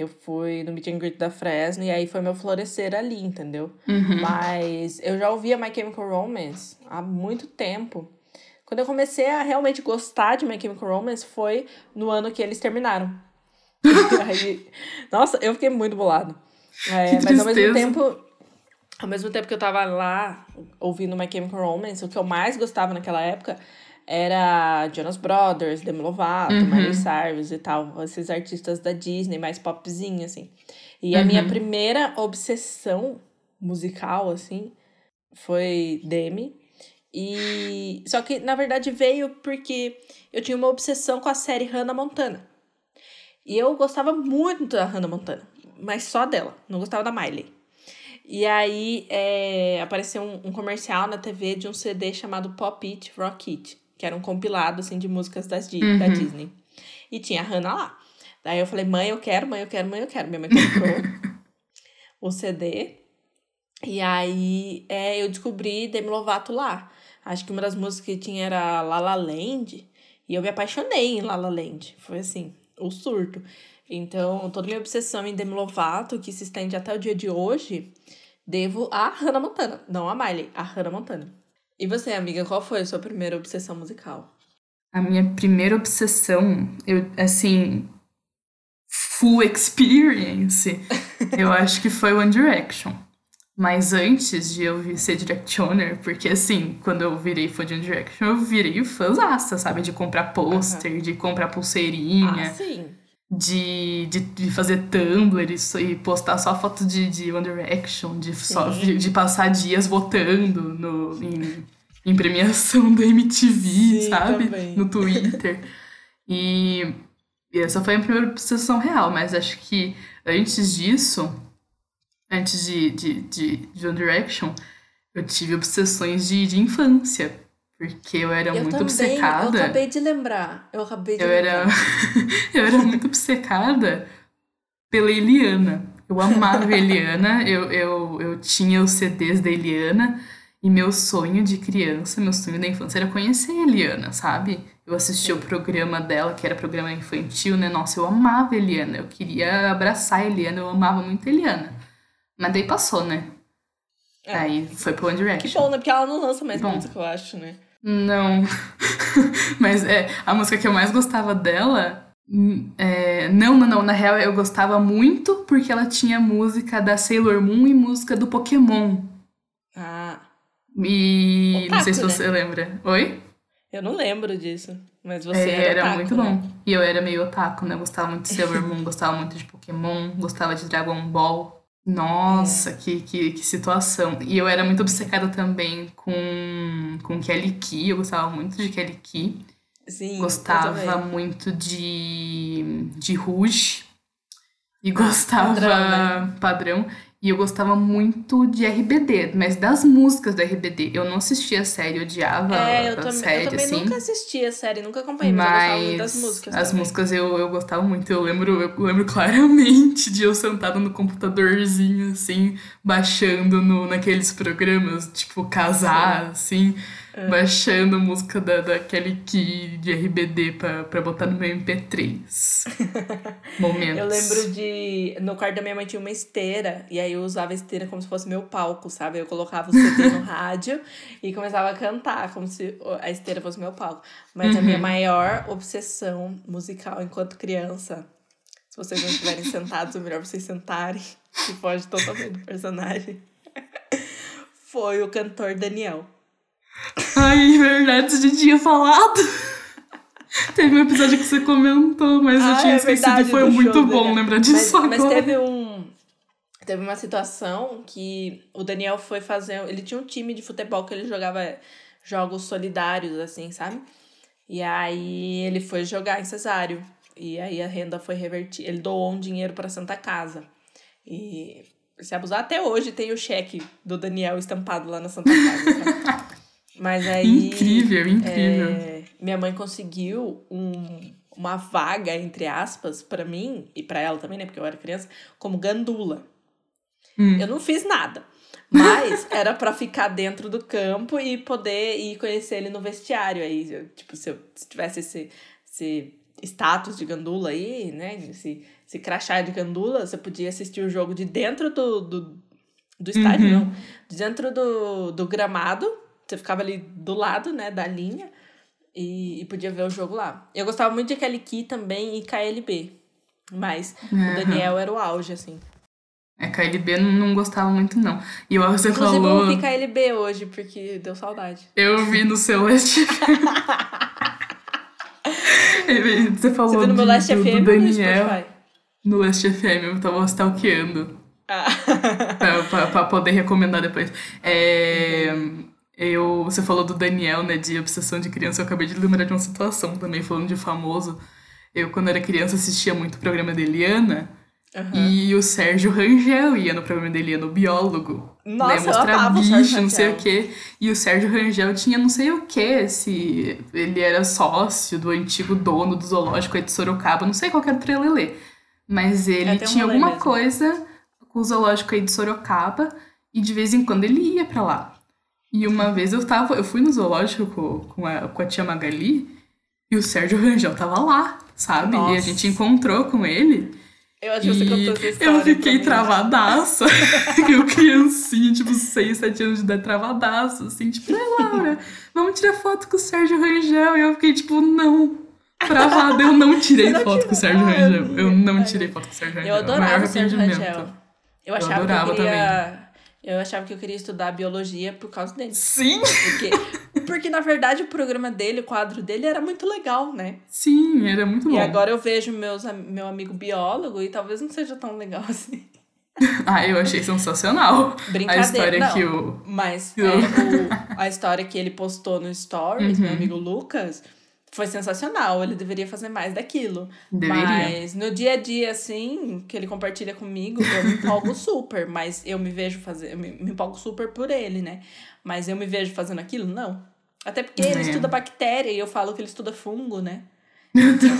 Eu fui no meet and greet da Fresno e aí foi meu florescer ali, entendeu? Uhum. Mas eu já ouvia My Chemical Romance há muito tempo. Quando eu comecei a realmente gostar de My Chemical Romance foi no ano que eles terminaram. aí, nossa, eu fiquei muito bolado. É, mas ao mesmo tempo, ao mesmo tempo que eu tava lá ouvindo My Chemical Romance, o que eu mais gostava naquela época era Jonas Brothers, Demi Lovato, uhum. Miley Cyrus e tal, esses artistas da Disney, mais popzinho, assim. E uhum. a minha uhum. primeira obsessão musical, assim, foi Demi. E só que na verdade veio porque eu tinha uma obsessão com a série Hannah Montana. E eu gostava muito da Hannah Montana, mas só dela, não gostava da Miley. E aí é, apareceu um, um, comercial na TV de um CD chamado Pop It, Rock It, que era um compilado assim de músicas das, uhum. da Disney. E tinha a Hannah lá. Daí eu falei, mãe, eu quero, mãe, eu quero, mãe, eu quero. Minha mãe comprou o CD. E aí é, eu descobri Demi Lovato lá. Acho que uma das músicas que tinha era La La Land. E eu me apaixonei em La La Land. Foi assim, o surto. Então, toda minha obsessão em Demi Lovato, que se estende até o dia de hoje, devo a Hannah Montana. Não a Miley, a Hannah Montana. E você, amiga, qual foi a sua primeira obsessão musical? A minha primeira obsessão, eu, assim, full experience, eu acho que foi One Direction. Mas antes de eu ser Directioner, porque assim, quando eu virei fã de One Direction, eu virei fãzaça, sabe? De comprar pôster, uhum. de comprar pulseirinha. Ah, sim. De, de, de fazer Tumblr e, postar só foto de, de One Direction, de, só, de, de, passar dias votando no, em, em premiação do MTV, sim, sabe? Também. No Twitter. e, e essa foi a primeira obsessão real, mas acho que antes disso antes de, de, de, de One Direction, eu tive obsessões de, de infância. Porque eu era eu muito também, obcecada. Eu acabei de lembrar. Eu acabei de eu lembrar. Era, eu era muito obcecada pela Eliana. Eu amava a Eliana. Eu, eu, eu tinha os CDs da Eliana. E meu sonho de criança, meu sonho da infância era conhecer a Eliana, sabe? Eu assistia o programa dela, que era programa infantil, né? Nossa, eu amava a Eliana. Eu queria abraçar a Eliana. Eu amava muito a Eliana. Mas daí passou, né? É. Aí foi pro One Direction. Que bom, né? Porque ela não lança mais música, eu acho, né? Não. Mas é, a música que eu mais gostava dela. Hum, é, não, não, não. Na real, eu gostava muito porque ela tinha música da Sailor Moon e música do Pokémon. Ah. E otaku, não sei se você né? lembra. Oi? Eu não lembro disso. Mas você é, era, era otaku, muito né? bom. E eu era meio otaku, né? Eu gostava muito de Sailor Moon, gostava muito de Pokémon, gostava de Dragon Ball. Nossa, que, que, que situação. E eu era muito obcecada também com, com Kelly Key, eu gostava muito de Kelly Key. Sim, gostava muito de, de Rouge. E ah, gostava padrão, né? padrão. E eu gostava muito de RBD, mas das músicas do RBD. Eu não assistia a série, eu odiava é, eu a também, série, eu também assim. nunca assisti a série, nunca acompanhei, mas, mas eu gostava muito das músicas As também. músicas eu, eu gostava muito. Eu lembro, eu lembro claramente de eu sentada no computadorzinho, assim, baixando no, naqueles programas, tipo, casar, assim é. baixando música da, daquele que de RBD pra, pra botar no meu MP3. Momentos. Eu lembro de. No quarto da minha mãe tinha uma esteira, e aí eu usava a esteira como se fosse meu palco, sabe? Eu colocava o CD no rádio e começava a cantar, como se a esteira fosse meu palco. Mas uhum. a minha uhum. maior obsessão musical enquanto criança. Se vocês não estiverem sentados, é melhor vocês sentarem, que pode totalmente do personagem foi o cantor Daniel. Ai, verdade, você já tinha falado. Teve um episódio que você comentou, mas eu Ah, tinha é esquecido verdade, e foi muito bom dele. lembrar disso mas, mas agora. teve um. Teve uma situação que o Daniel foi fazer. Ele tinha um time de futebol que ele jogava jogos solidários, assim, sabe? E aí ele foi jogar em Cesário. E aí a renda foi revertida. Ele doou um dinheiro para Santa Casa. E se abusar, até hoje tem o cheque do Daniel estampado lá na Santa Casa. Mas aí. Incrível, incrível. É, minha mãe conseguiu um, uma vaga, entre aspas, pra mim e pra ela também, né? Porque eu era criança, como gandula. Hum. Eu não fiz nada. Mas era pra ficar dentro do campo e poder ir conhecer ele no vestiário. Aí, eu, tipo, se eu se tivesse esse, esse status de gandula aí, né? Esse, esse crachá de gandula, você podia assistir o jogo de dentro do, do, do estádio, Uhum. não. De dentro do, do gramado. Você ficava ali do lado, né, da linha. E, e podia ver o jogo lá. Eu gostava muito de Kelly Key também e KLB. Mas o Aham. Daniel era o auge, assim. É, KLB não, não gostava muito, não. E ó, você Inclusive, eu falou. ouvi KLB hoje, porque deu saudade. Eu vi no seu Last Você falou Você viu no meu Last do, FM do no Daniel no Last FM, eu tava stalkeando. Ah. pra, pra- pra poder recomendar depois. É, eu, você falou do Daniel, né, de obsessão de criança. Eu acabei de lembrar de uma situação também, falando de famoso. Eu, quando era criança, assistia muito o programa da Eliana. Aham. E o Sérgio Rangel ia no programa da Eliana, o biólogo. Nossa, né, mostrar bicho, não sei o quê. E o Sérgio Rangel tinha não sei o quê, se ele era sócio do antigo dono do zoológico aí de Sorocaba, não sei qual que era o trelelê. Mas ele É, tem um tinha rolê alguma mesmo. coisa com o zoológico aí de Sorocaba e de vez em quando ele ia pra lá. E uma vez eu tava, eu fui no zoológico com, com, a, com a tia Magali e o Sérgio Rangel tava lá, sabe? E a Nossa. gente encontrou com ele. Eu acho que você contou essa história. eu fiquei mim. travadaça. eu criancinha, tipo, 6, 7 anos de idade, travadaça, assim, tipo, ai, Laura, vamos tirar foto com o Sérgio Rangel. E eu fiquei, tipo, não. Travada, eu não tirei não foto com o? Sérgio Rangel. eu Eu vi. não tirei eu- foto com o Sérgio Rangel. Eu adorava Maior o Sérgio. Rangel. Eu achava que adorava eu queria. Eu achava que eu queria estudar biologia por causa dele. Sim, Porque, porque na verdade, o programa dele, o quadro dele era muito legal, né? sim, era muito bom. E agora eu vejo meus, meu amigo biólogo e talvez não seja tão legal assim. Ah, eu achei sensacional. Brincadeira. A história não, que o. Mas é, o- a história que ele postou no Stories, Uhum. meu amigo Lucas, foi sensacional. Ele deveria fazer mais daquilo. Deveria. Mas no dia a dia, assim, que ele compartilha comigo, eu me empolgo super. Mas eu me vejo fazer. Eu me, me empolgo super por ele, né? Mas eu me vejo fazendo aquilo? Não. Até porque ele É. estuda bactéria e eu falo que ele estuda fungo, né? Então,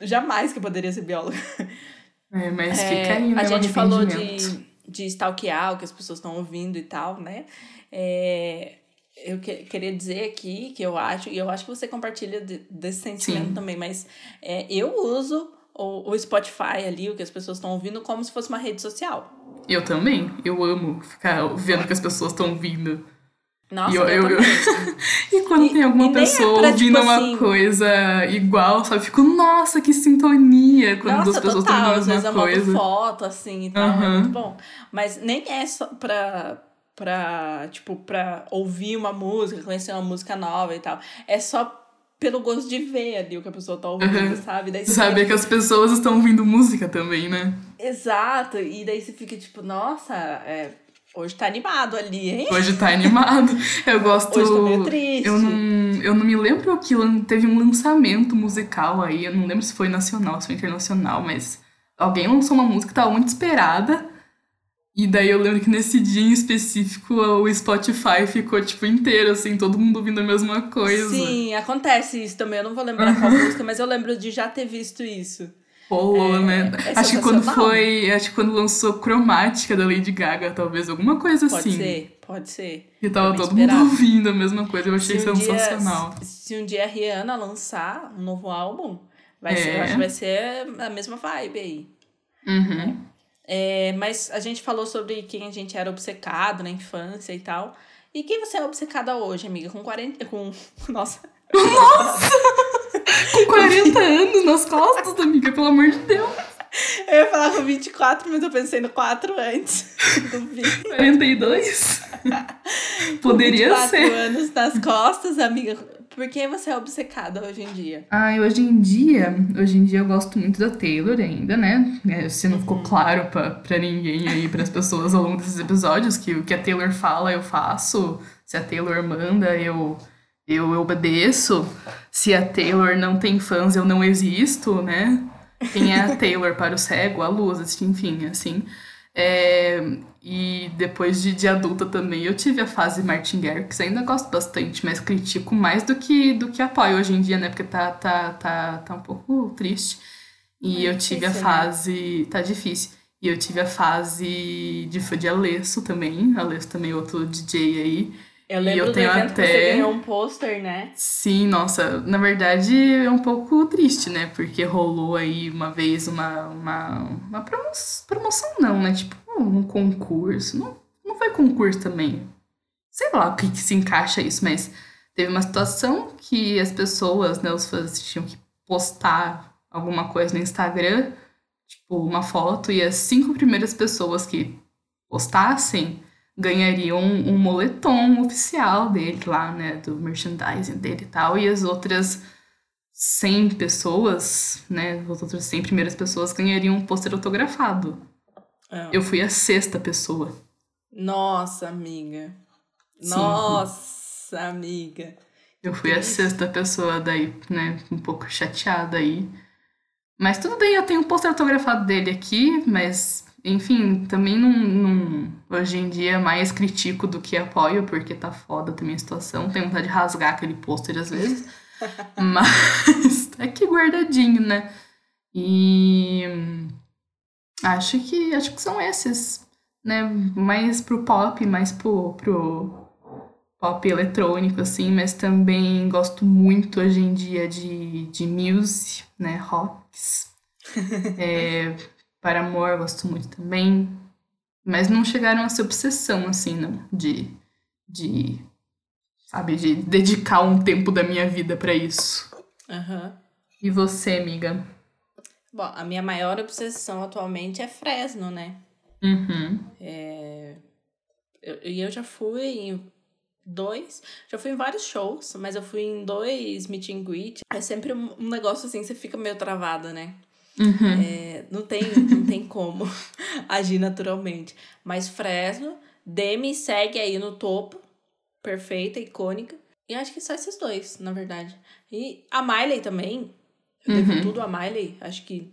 jamais que eu poderia ser biólogo. É, mas É, fica aí, né? a gente falou de, de stalkear o que as pessoas estão ouvindo e tal, né? É, eu que- queria dizer aqui que eu acho, e eu acho que você compartilha de- desse sentimento Sim. também, mas é, eu uso o, o Spotify ali, o que as pessoas estão ouvindo, como se fosse uma rede social. Eu também. Eu amo ficar vendo o que as pessoas estão ouvindo. Nossa, E eu- eu, eu-. E quando E- tem alguma é pessoa pra, ouvindo tipo uma assim- coisa igual, sabe? Fico, nossa, que sintonia quando Nossa, as pessoas estão ouvindo às a vezes eu mesma mando coisa. foto, assim, e tal, é Aham. muito bom. Mas nem é só pra, pra, tipo, pra ouvir uma música, conhecer uma música nova e tal. É só pelo gosto de ver ali o que a pessoa tá ouvindo, Aham. sabe? Daí você Saber fica, que as pessoas estão ouvindo música também, né? Exato, e daí você fica tipo, nossa, é, hoje tá animado ali, hein? Hoje tá animado. Eu gosto. Hoje tá meio triste. Eu não, eu não me lembro que teve um lançamento musical aí. Eu não lembro se foi nacional, se foi internacional, mas alguém lançou uma música que tava muito esperada. E daí eu lembro que nesse dia em específico o Spotify ficou tipo inteiro, assim, todo mundo ouvindo a mesma coisa. Sim, acontece isso também. Eu não vou lembrar qual música, mas eu lembro de já ter visto isso. Rolou, É, né? é acho que quando foi. Acho que quando lançou Cromática da Lady Gaga, talvez, alguma coisa Pode assim. ser, pode ser. E tava todo mundo ouvindo a mesma coisa, eu achei Se um dia- sensacional. se um dia a Rihanna lançar um novo álbum, vai ser, É. eu acho que vai ser a mesma vibe aí. Uhum. É, mas a gente falou sobre quem a gente era obcecado na infância e tal. E quem você é obcecada hoje, amiga? Com 40. Com. Nossa. Com 40 anos nas costas, amiga, pelo amor de Deus. Eu ia falar com 24, mas eu pensei no 4 antes. Do 20. 42? Poderia Com 24 ser. anos nas costas, amiga. Por que você é obcecada hoje em dia? Ai, hoje em dia, hoje em dia eu gosto muito da Taylor ainda, né? É, Se não Uhum. ficou claro pra, pra ninguém aí, pras pessoas ao longo desses episódios, que o que a Taylor fala eu faço, se a Taylor manda eu, eu, eu obedeço, se a Taylor não tem fãs eu não existo, né? Quem é a Taylor para o cego, a luz, enfim, assim. É, e depois de, de adulta também, eu tive a fase Martin Garrix, ainda gosto bastante, mas critico mais do que, do que apoio hoje em dia, né? Porque tá, tá, tá, tá um pouco triste. E É eu tive a difícil, né? fase. Tá difícil. E eu tive a fase de de Alesso também. Alesso também, outro DJ aí. Eu E lembro eu do tenho evento que você até- ganhou um pôster, né? Sim, nossa, na verdade é um pouco triste, né? Porque rolou aí uma vez uma, uma, uma promo- promoção, não, né? Tipo, um concurso. Não, não foi concurso também. Sei lá o que, que se encaixa isso, mas teve uma situação que as pessoas, né, os fãs tinham que postar alguma coisa no Instagram, tipo, uma foto, e as cinco primeiras pessoas que postassem ganhariam um moletom oficial dele lá, né, do merchandising dele e tal, e as outras 100 pessoas, né, as outras 100 primeiras pessoas ganhariam um pôster autografado. Ah. Eu fui a sexta pessoa. Nossa, amiga. Sim. Nossa, amiga. Eu fui a sexta pessoa daí, né, um pouco chateada aí. Mas tudo bem, eu tenho um pôster autografado dele aqui, mas, enfim, também não, não- Hoje em dia mais critico do que apoio, porque tá foda também a situação. Tenho vontade de rasgar aquele pôster às vezes. mas tá aqui guardadinho, né? E. Acho que, acho que são esses, né? Mais pro pop, mais pro, pro pop eletrônico, assim, mas também gosto muito hoje em dia de, de music, né? Rocks. É, para amor, gosto muito também. Mas não chegaram a ser obsessão, assim, não. De, de sabe, de dedicar um tempo da minha vida pra isso. Aham. E você, amiga? Bom, a minha maior obsessão atualmente é Fresno, né? Uhum. Eu- E eu, já fui em dois, já fui em vários shows, mas eu fui em dois meet and greet. É sempre um um negócio assim, você fica meio travada, né? Uhum. É, não, tem, não tem como agir naturalmente. Mas Fresno, Demi segue aí no topo, perfeita, icônica. E acho que só esses dois, na verdade. E a Miley também. Eu devo Uhum. tudo a Miley. Acho que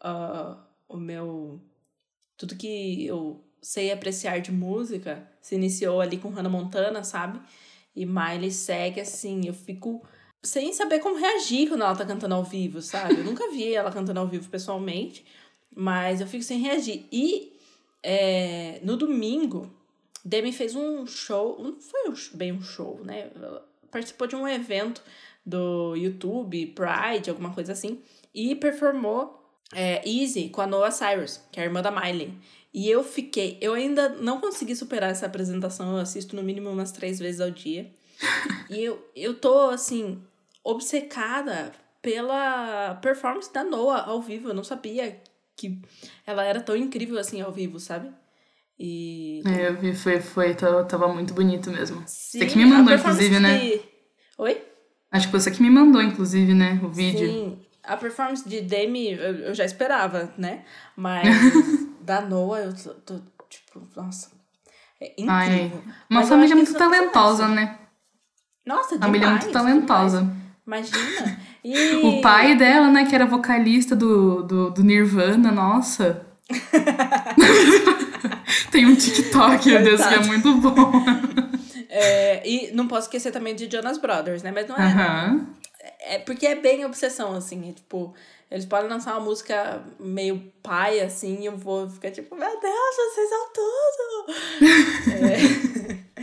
ah, o meu. Tudo que eu sei apreciar de música se iniciou ali com Hannah Montana, sabe? E Miley segue assim, eu fico sem saber como reagir quando ela tá cantando ao vivo, sabe? Eu nunca vi ela cantando ao vivo pessoalmente, mas eu fico sem reagir. E é, no domingo, Demi fez um show, não foi bem um show, né? Ela participou de um evento do YouTube, Pride, alguma coisa assim, e performou é, Easy com a Noah Cyrus, que é a irmã da Miley. E eu fiquei, eu ainda não consegui superar essa apresentação, eu assisto no mínimo umas três vezes ao dia. E eu, eu tô, assim, obcecada pela performance da Noah ao vivo. Eu não sabia que ela era tão incrível assim ao vivo, sabe? E. É, eu vi, foi, foi, tava, muito bonito mesmo. Sim, Você que me mandou, inclusive, né? de- Oi? Acho que você que me mandou, inclusive, né? O vídeo. Sim, a performance de Demi eu, já esperava, né? Mas da Noah eu tô, tô, tipo, nossa, é incrível. Ai, Mas Uma eu família muito talentosa, né? Nossa, Família demais, muito talentosa. demais. Imagina. E... O pai dela, né, que era vocalista do, do, do Nirvana, nossa. Tem um TikTok desse que é muito bom. É, e não posso esquecer também de Jonas Brothers, né? Mas não é. Aham. É porque é bem obsessão, assim. é tipo, eles podem lançar uma música meio pai, assim, e eu vou ficar tipo, meu Deus, vocês são tudo! É.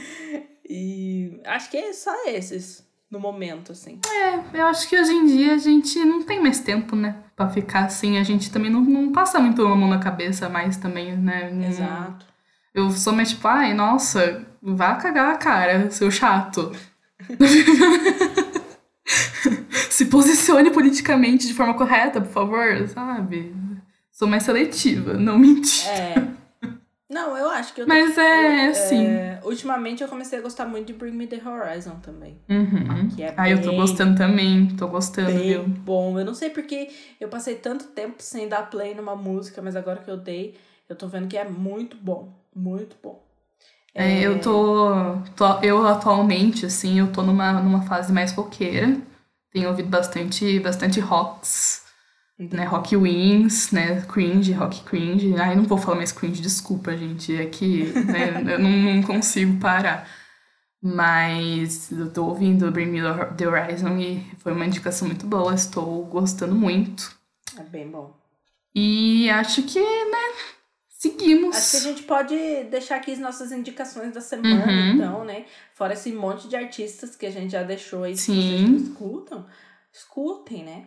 e acho que é só esses no momento, assim. É, eu acho que hoje em dia a gente não tem mais tempo, né? Pra ficar assim. A gente também não, não passa muito a mão na cabeça mais também, né? Exato. Eu sou mais tipo, ai, nossa, vá cagar a cara, seu chato. Se posicione politicamente de forma correta, por favor, sabe? Sou mais seletiva, não mentir. É. Não, eu acho que eu tô- Mas é eu- assim. é, ultimamente eu comecei a gostar muito de Bring Me the Horizon também. Uhum. Que é Ah, eu tô gostando também. Tô gostando, Bem viu? bom. Eu não sei porque eu passei tanto tempo sem dar play numa música, mas agora que eu dei, eu tô vendo que é muito bom. Muito bom. É, eu tô, tô- Eu atualmente, assim, eu tô numa, numa fase mais roqueira. Tenho ouvido bastante, bastante rocks, né? Rock wins, né? Cringe, rock cringe. Ai, não vou falar mais cringe, desculpa, gente. É que né, eu não, não consigo parar. Mas eu tô ouvindo Bring Me The Horizon e foi uma indicação muito boa. Estou gostando muito. É bem bom. E acho que, né? Seguimos. Acho que a gente pode deixar aqui as nossas indicações da semana, Uhum. então, né? Fora esse monte de artistas que a gente já deixou aí, Sim. vocês escutam, escutem, né?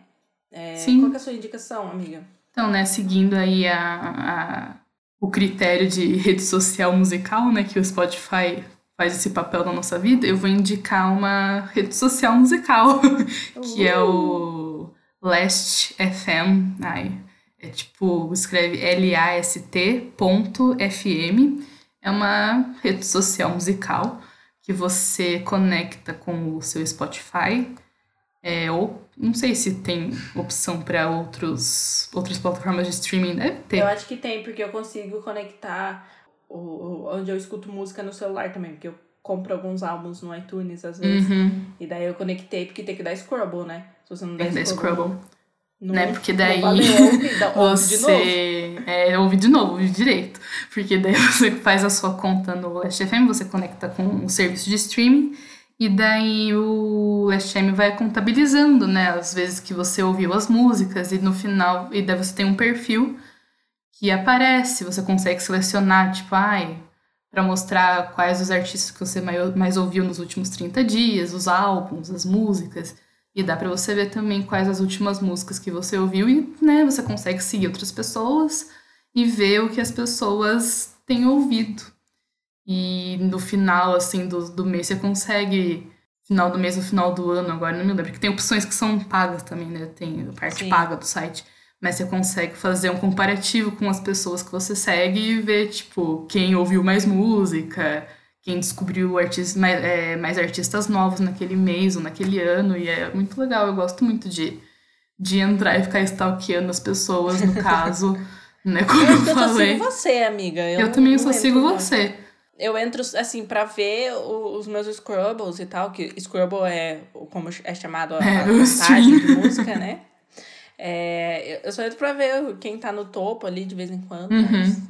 É, Sim. Qual que é a sua indicação, amiga? Então, né, seguindo aí a, a- o critério de rede social musical, né, que o Spotify faz esse papel na nossa vida, eu vou indicar uma rede social musical, que é o Last FM. Ai, é tipo, escreve L-A-S-T ponto F-M. É uma rede social musical que você conecta com o seu Spotify. É, ou não sei se tem opção para outros outras plataformas de streaming, deve ter. Eu acho que tem, porque eu consigo conectar o, onde eu escuto música no celular também, porque eu compro alguns álbuns no iTunes às vezes. Uhum. E daí eu conectei, porque tem que dar Scrubble, né? Se você não der Scrubble, Scrubble. não, né? Porque daí ouve, dá- ouve de novo. Você é, ouve de novo, ouve direito. Porque daí você faz a sua conta no Last FM, você conecta com o serviço de streaming, e daí o Last FM vai contabilizando, né? As vezes que você ouviu as músicas, e no final, e daí você tem um perfil que aparece, você consegue selecionar, tipo, ai, para mostrar quais os artistas que você mai- mais ouviu nos últimos 30 dias, os álbuns, as músicas. E dá pra você ver também quais as últimas músicas que você ouviu e, né, você consegue seguir outras pessoas e ver o que as pessoas têm ouvido. E no final, assim, do, do mês você consegue, final do mês ou final do ano, agora não me lembro, porque tem opções que são pagas também, né? Tem a parte Sim. paga do site. Mas você consegue fazer um comparativo com as pessoas que você segue e ver, tipo, quem ouviu mais música, quem descobriu artistas, mais, é, mais artistas novos naquele mês ou naquele ano. E é muito legal. Eu gosto muito de, de entrar e ficar stalkeando as pessoas, no caso, né? Como Eu eu, eu só falei. sigo você, amiga. Eu, Eu não- também não só sigo qual. você. Eu entro, assim, pra ver os meus Scrubbles e tal, que Scrubble é como é chamado a, É, a o contagem stream. de música, né? É, eu- só entro pra ver quem tá no topo ali de vez em quando. Uhum. mas-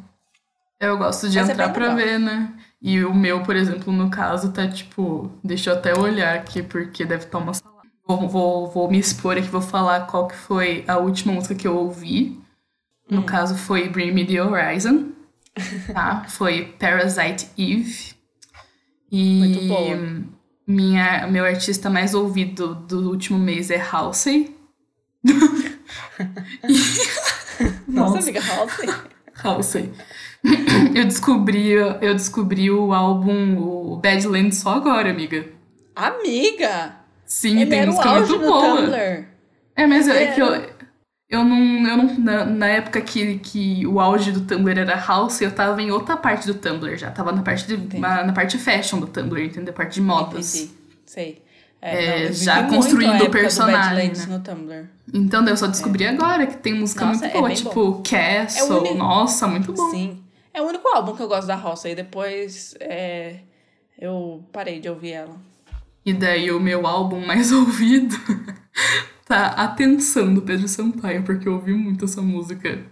Eu gosto de Mas é entrar bem pra ver, né? E o meu, por exemplo, no caso, tá tipo. Deixa eu até olhar aqui, porque deve estar uma salada. Vou, vou, vou me expor aqui, vou falar qual que foi a última música que eu ouvi. No Hum. caso, foi Bring Me The Horizon. Tá? foi Parasite Eve. E Muito boa. Minha, meu artista mais ouvido do último mês é Halsey. Nossa, amiga, Halsey. Halsey. Eu descobri, eu descobri o álbum o Badlands só agora, amiga. Amiga! Sim, Ele tem música muito boa. Tumblr. É, mas é Ele que eu, eu não. Eu não na, na época que, que o auge do Tumblr era Halsey, eu tava em outra parte do Tumblr já. Tava na parte, de, na, na parte fashion do Tumblr, entendeu? Parte de modas. Entendi. Sei. É, não, eu vivi já construindo o personagem, né? no Tumblr. Então eu só descobri agora que tem música Nossa, muito é boa, tipo Castle. É o único- Nossa, muito bom. Sim. É o único álbum que eu gosto da Halsey. Depois é, eu parei de ouvir ela. E daí o meu álbum mais ouvido tá Atenção do Pedro Sampaio, porque eu ouvi muito essa música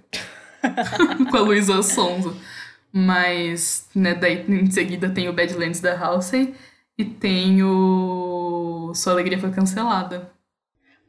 com a Luísa Sonza. Mas, né, daí em seguida tem o Badlands da Halsey e tem o Sua Alegria Foi Cancelada.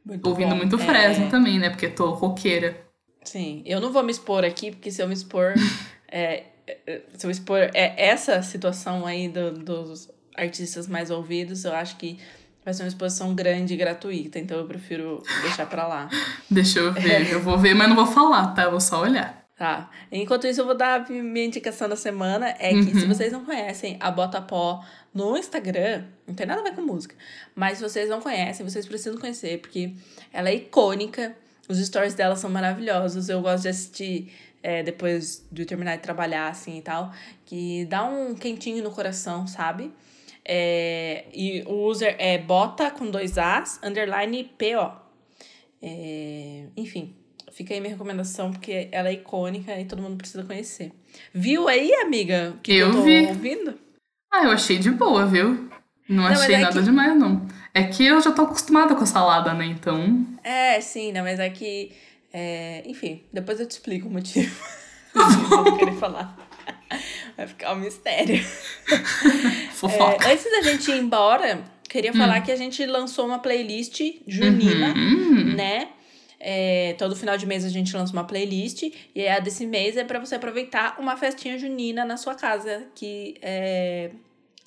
Muito Ouvindo bom. muito É, Fresno também, né? Porque tô roqueira. Sim, eu não vou me expor aqui, porque se eu me expor. é, é, se eu expor é, essa situação aí do- dos artistas mais ouvidos, eu acho que vai ser uma exposição grande e gratuita, então eu prefiro deixar pra lá. Deixa eu ver, eu vou ver, mas não vou falar, tá? Eu vou só olhar. Tá. Enquanto isso, eu vou dar a minha indicação da semana. É que Uhum. se vocês não conhecem a Bota Pó no Instagram, não tem nada a ver com música. Mas se vocês não conhecem, vocês precisam conhecer, porque ela é icônica. Os stories dela são maravilhosos. Eu gosto de assistir é, depois de terminar de trabalhar, assim e tal. Que dá um quentinho no coração, sabe? É, e o user é bota com dois As, underline PO. É, enfim, fica aí minha recomendação, porque ela é icônica e todo mundo precisa conhecer. Viu aí, amiga? Que eu, eu tô vi. ouvindo? Ah, eu achei de boa, viu? Não, não achei é nada que... demais, não. É que eu já tô acostumada com a salada, né? Então. É, sim, não, mas é que. É... Enfim, depois eu te explico o motivo. não querer falar. Vai ficar um mistério. Fofoca. É, antes da gente ir embora, queria hum. falar que a gente lançou uma playlist junina, uhum. né? É, todo final de mês a gente lança uma playlist e a desse mês é para você aproveitar uma festinha junina na sua casa, que é,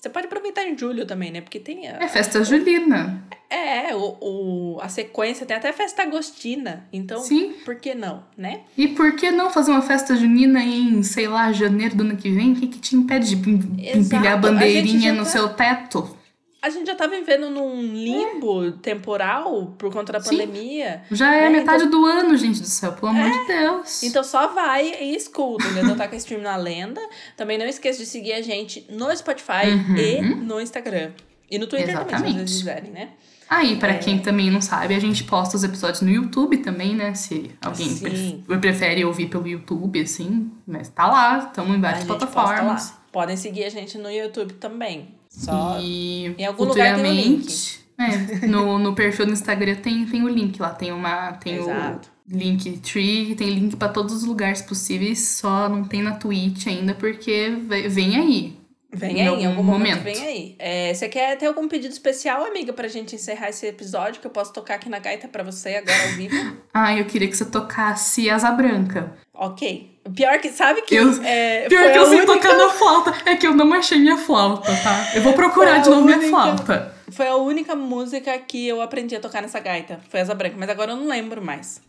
você pode aproveitar em julho também, né? Porque tem. A, é festa julina. É, o, o, a sequência tem até festa agostina. Então, Sim. por que não, né? E por que não fazer uma festa junina em, sei lá, janeiro do ano que vem? O que, que te impede de empilhar a bandeirinha a no tá... seu teto? A gente já tá vivendo num limbo é. temporal por conta da Sim. pandemia. Já é né? metade então... do ano, gente do céu, pelo amor é. de Deus. Então só vai e escuta, entendeu? tá com a stream na lenda. Também não esqueça de seguir a gente no Spotify uhum. e no Instagram. E no Twitter Exatamente. também, se vocês quiserem, né? Aí, ah, para é... quem também não sabe, a gente posta os episódios no YouTube também, né? Se alguém Sim. prefere ouvir pelo YouTube, assim, mas tá lá, estamos em várias plataformas. Podem seguir a gente no YouTube também. Só e em algum lugar tem o link. É, no, no perfil do Instagram tem, tem o link lá, tem uma tem Exato. o link tree, tem link para todos os lugares possíveis, só não tem na Twitch ainda porque vem aí. Vem aí, em algum momento, momento. vem aí. É, você quer ter algum pedido especial, amiga, pra gente encerrar esse episódio que eu posso tocar aqui na gaita pra você agora ao vivo? ah, eu queria que você tocasse Asa Branca. Ok. Pior que, sabe que. Eu, é, pior que eu sei única... tocar na flauta. É que eu não achei minha flauta, tá? Eu vou procurar de novo única... minha flauta. Foi a única música que eu aprendi a tocar nessa gaita. Foi Asa Branca, mas agora eu não lembro mais.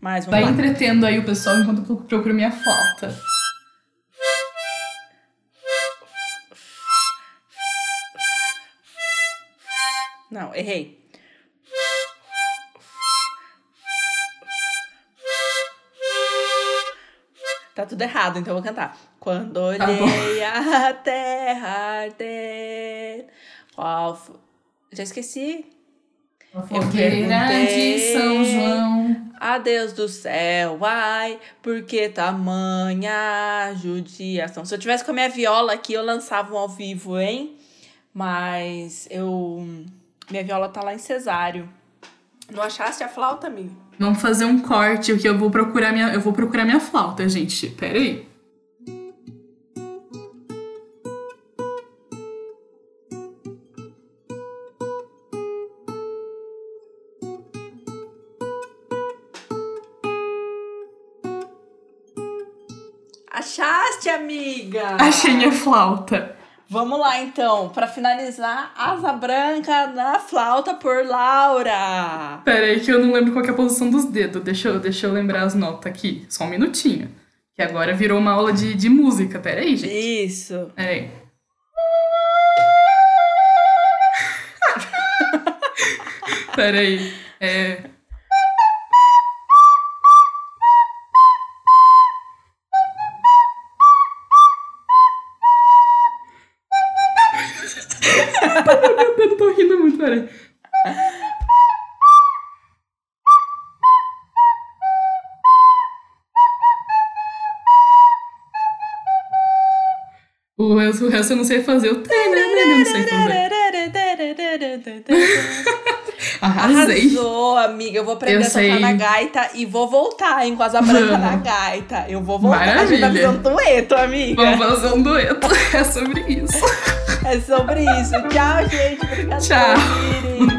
Mas vamos Vai lá. entretendo aí o pessoal enquanto eu procuro minha flauta. Não, errei. Tá tudo errado, então eu vou cantar. Quando Tá olhei a terra arder. Qual fo- Já esqueci. A Eu fogueira de perguntei São João. a Deus do céu, ai, por que tamanha judiação? Se eu tivesse com a minha viola aqui, eu lançava um ao vivo, hein? Mas eu. Minha viola tá lá em cesário. Não achaste a flauta, amiga? Vamos fazer um corte, que eu vou procurar minha, eu vou procurar minha flauta, gente. Pera aí. Achaste, amiga? Achei minha flauta. Vamos lá, então, para finalizar, Asa Branca na flauta por Laura. Pera aí que eu não lembro qual é a posição dos dedos. Deixa eu, deixa eu lembrar as notas aqui. Só um minutinho. Que agora virou uma aula de, de música. Pera aí, gente. Isso. Pera aí. Pera aí. É... resto, eu não sei fazer. Eu tenho, não sei fazer. Arrasei. Arrasou, amiga. Eu vou aprender Eu a tocar na gaita e vou voltar, hein, com Asa Branca na gaita. Eu vou voltar. A gente vai Maravilha. fazer um dueto, amiga. Vamos fazer um dueto. É sobre isso. É sobre isso. Tchau, gente. Obrigada Tchau.